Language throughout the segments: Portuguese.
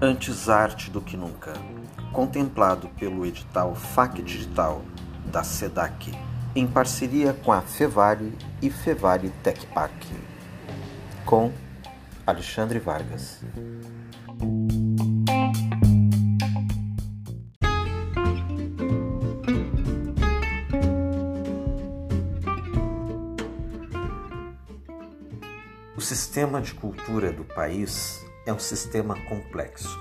Antes arte do que nunca, contemplado pelo edital FAC Digital da SEDAC, em parceria com a Fevale e Fevale Tech Park, com Alexandre Vargas. Sistema de cultura do país é um sistema complexo.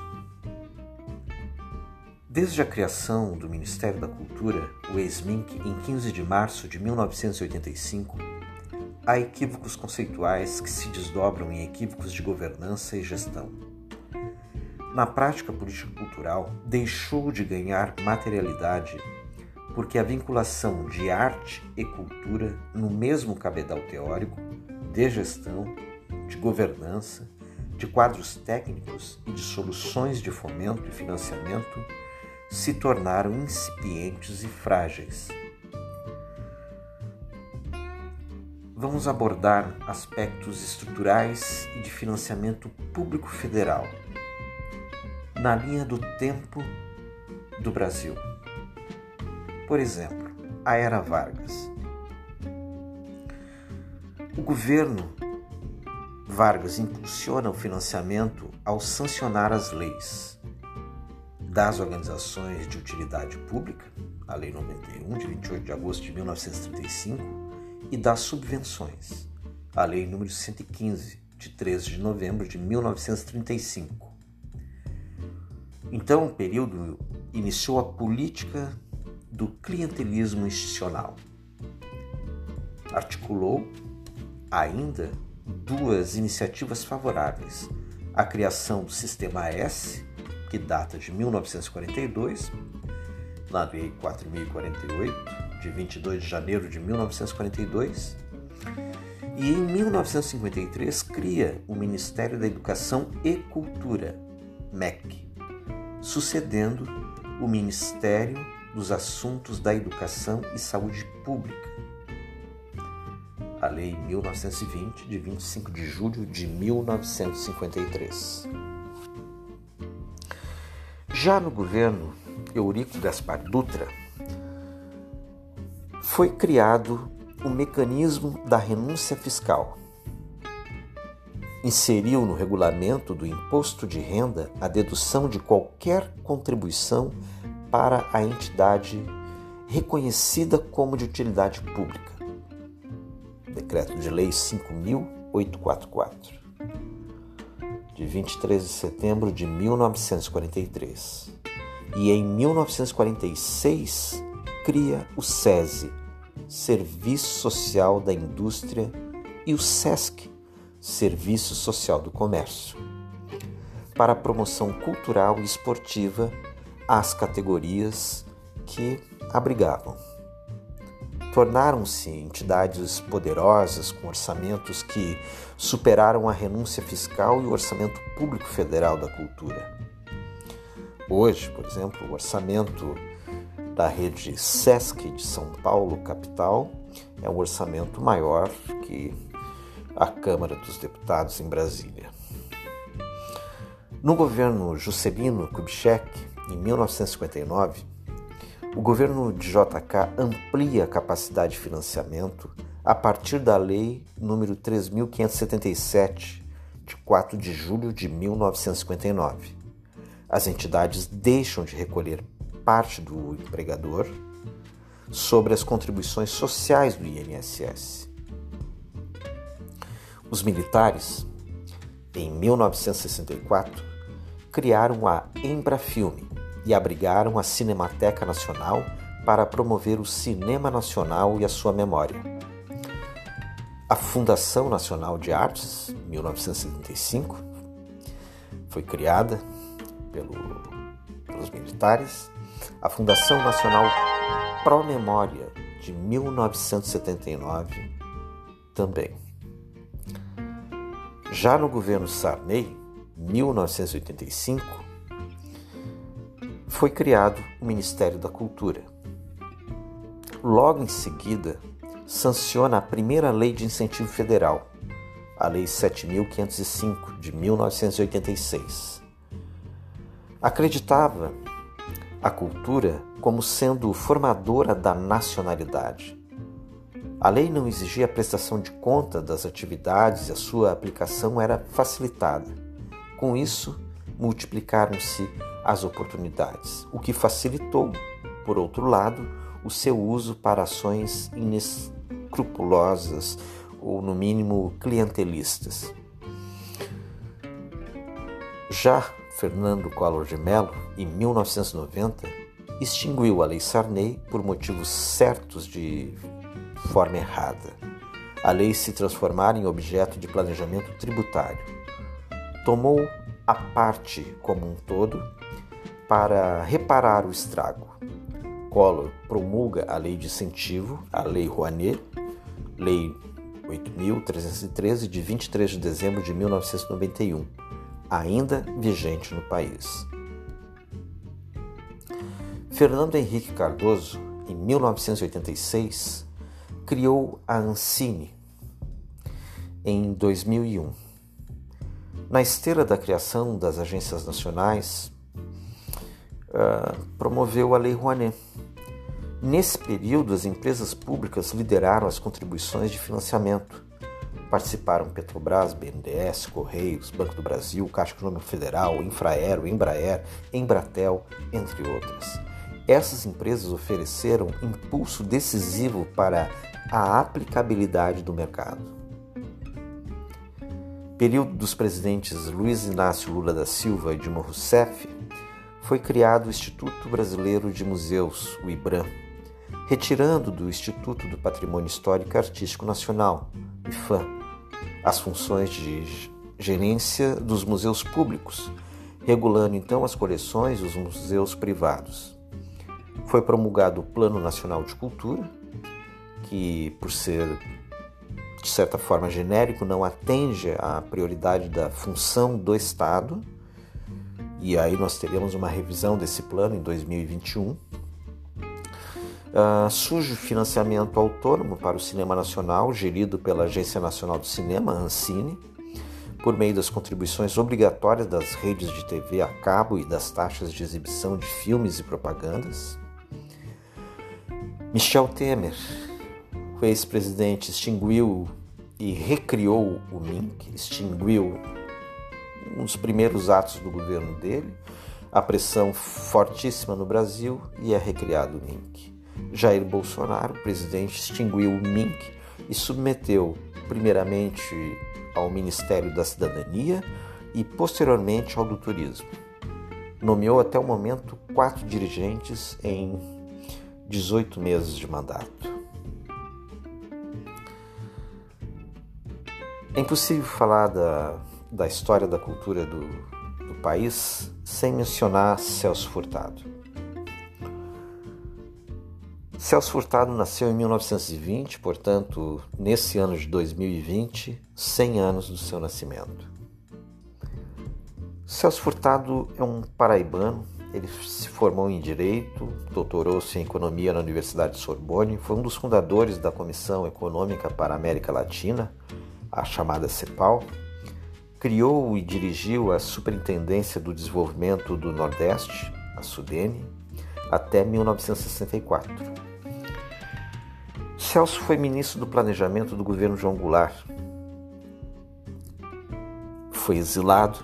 Desde a criação do Ministério da Cultura, o ex-MINC, em 15 de março de 1985, há equívocos conceituais que se desdobram em equívocos de governança e gestão. Na prática político-cultural, deixou de ganhar materialidade porque a vinculação de arte e cultura no mesmo cabedal teórico, de gestão, de governança, de quadros técnicos e de soluções de fomento e financiamento se tornaram incipientes e frágeis. Vamos abordar aspectos estruturais e de financiamento público federal na linha do tempo do Brasil. Por exemplo, a Era Vargas. O governo Vargas impulsiona o financiamento ao sancionar as leis das organizações de utilidade pública, a Lei 91, de 28 de agosto de 1935, e das subvenções, a Lei número 115, de 13 de novembro de 1935. Então, o período iniciou a política do clientelismo institucional. Articulou ainda duas iniciativas favoráveis: a criação do Sistema S, que data de 1942, na Lei 4048, de 22 de janeiro de 1942, e em 1953 cria o Ministério da Educação e Cultura, MEC, sucedendo o Ministério dos Assuntos da Educação e Saúde Pública, a Lei 1920, de 25 de julho de 1953. Já no governo Eurico Gaspar Dutra, foi criado o mecanismo da renúncia fiscal. Inseriu no regulamento do imposto de renda a dedução de qualquer contribuição para a entidade reconhecida como de utilidade pública Decreto de Lei 5.844, de 23 de setembro de 1943. E em 1946 cria o SESI, Serviço Social da Indústria, e o SESC, Serviço Social do Comércio, para a promoção cultural e esportiva às categorias que abrigavam tornaram-se entidades poderosas com orçamentos que superaram a renúncia fiscal e o orçamento público federal da cultura. Hoje, por exemplo, o orçamento da rede SESC de São Paulo, capital, é um orçamento maior que a Câmara dos Deputados em Brasília. No governo Juscelino Kubitschek, em 1959, o governo de JK amplia a capacidade de financiamento a partir da Lei número 3577, de 4 de julho de 1959. As entidades deixam de recolher parte do empregador sobre as contribuições sociais do INSS. Os militares, em 1964, criaram a Embrafilme, e abrigaram a Cinemateca Nacional para promover o cinema nacional e a sua memória. A Fundação Nacional de Artes, 1975, foi criada pelo, pelos militares. A Fundação Nacional Pro Memória, de 1979, também. Já no governo Sarney, 1985, foi criado o Ministério da Cultura. Logo em seguida, sanciona a primeira lei de incentivo federal, a Lei 7505 de 1986. Acreditava a cultura como sendo formadora da nacionalidade. A lei não exigia a prestação de conta das atividades e a sua aplicação era facilitada. Com isso, multiplicaram-se as oportunidades, o que facilitou, por outro lado, o seu uso para ações inescrupulosas ou, no mínimo, clientelistas. Já Fernando Collor de Mello, em 1990, extinguiu a Lei Sarney por motivos certos de forma errada. A lei se transformar em objeto de planejamento tributário. Tomou a parte como um todo para reparar o estrago. Collor promulga a Lei de Incentivo, a Lei Rouanet, Lei 8.313, de 23 de dezembro de 1991, ainda vigente no país. Fernando Henrique Cardoso, em 1986, criou a Ancine em 2001. Na esteira da criação das agências nacionais, uh, promoveu a Lei Rouanet. Nesse período, as empresas públicas lideraram as contribuições de financiamento. Participaram Petrobras, BNDES, Correios, Banco do Brasil, Caixa Econômica Federal, Infraero, Embraer, Embratel, entre outras. Essas empresas ofereceram impulso decisivo para a aplicabilidade do mercado. Período dos presidentes Luiz Inácio Lula da Silva e Dilma Rousseff, foi criado o Instituto Brasileiro de Museus, o IBRAM, retirando do Instituto do Patrimônio Histórico e Artístico Nacional, IFAM, as funções de gerência dos museus públicos, regulando então as coleções dos museus privados. Foi promulgado o Plano Nacional de Cultura, que, por ser de certa forma genérico, não atende à prioridade da função do Estado. E aí nós teremos uma revisão desse plano em 2021. Uh, surge o financiamento autônomo para o cinema nacional, gerido pela Agência Nacional do Cinema, Ancine, por meio das contribuições obrigatórias das redes de TV a cabo e das taxas de exibição de filmes e propagandas. Michel Temer, o ex-presidente extinguiu e recriou o MINC, extinguiu um dos primeiros atos do governo dele, a pressão fortíssima no Brasil e é recriado o MINC. Jair Bolsonaro, presidente, extinguiu o MINC e submeteu primeiramente ao Ministério da Cidadania e posteriormente ao do Turismo. Nomeou até o momento quatro dirigentes em 18 meses de mandato. É impossível falar da, da história da cultura do, do país sem mencionar Celso Furtado. Celso Furtado nasceu em 1920, portanto, nesse ano de 2020, 100 anos do seu nascimento. Celso Furtado é um paraibano, ele se formou em Direito, doutorou-se em Economia na Universidade de Sorbonne, foi um dos fundadores da Comissão Econômica para a América Latina, a chamada CEPAL, criou e dirigiu a Superintendência do Desenvolvimento do Nordeste, a SUDENE, até 1964. Celso foi ministro do Planejamento do governo João Goulart. Foi exilado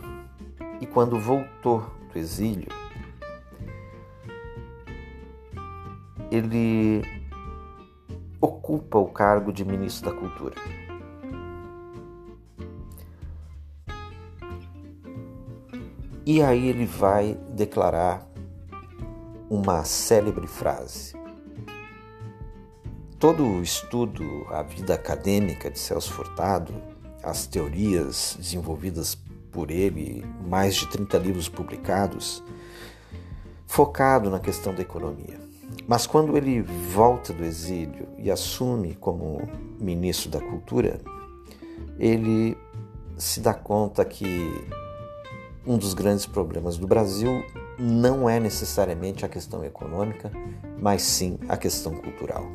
e, quando voltou do exílio, ele ocupa o cargo de ministro da Cultura. E aí ele vai declarar uma célebre frase. Todo o estudo, a vida acadêmica de Celso Furtado, as teorias desenvolvidas por ele, mais de 30 livros publicados, focado na questão da economia. Mas quando ele volta do exílio e assume como ministro da Cultura, ele se dá conta que um dos grandes problemas do Brasil não é necessariamente a questão econômica, mas sim a questão cultural.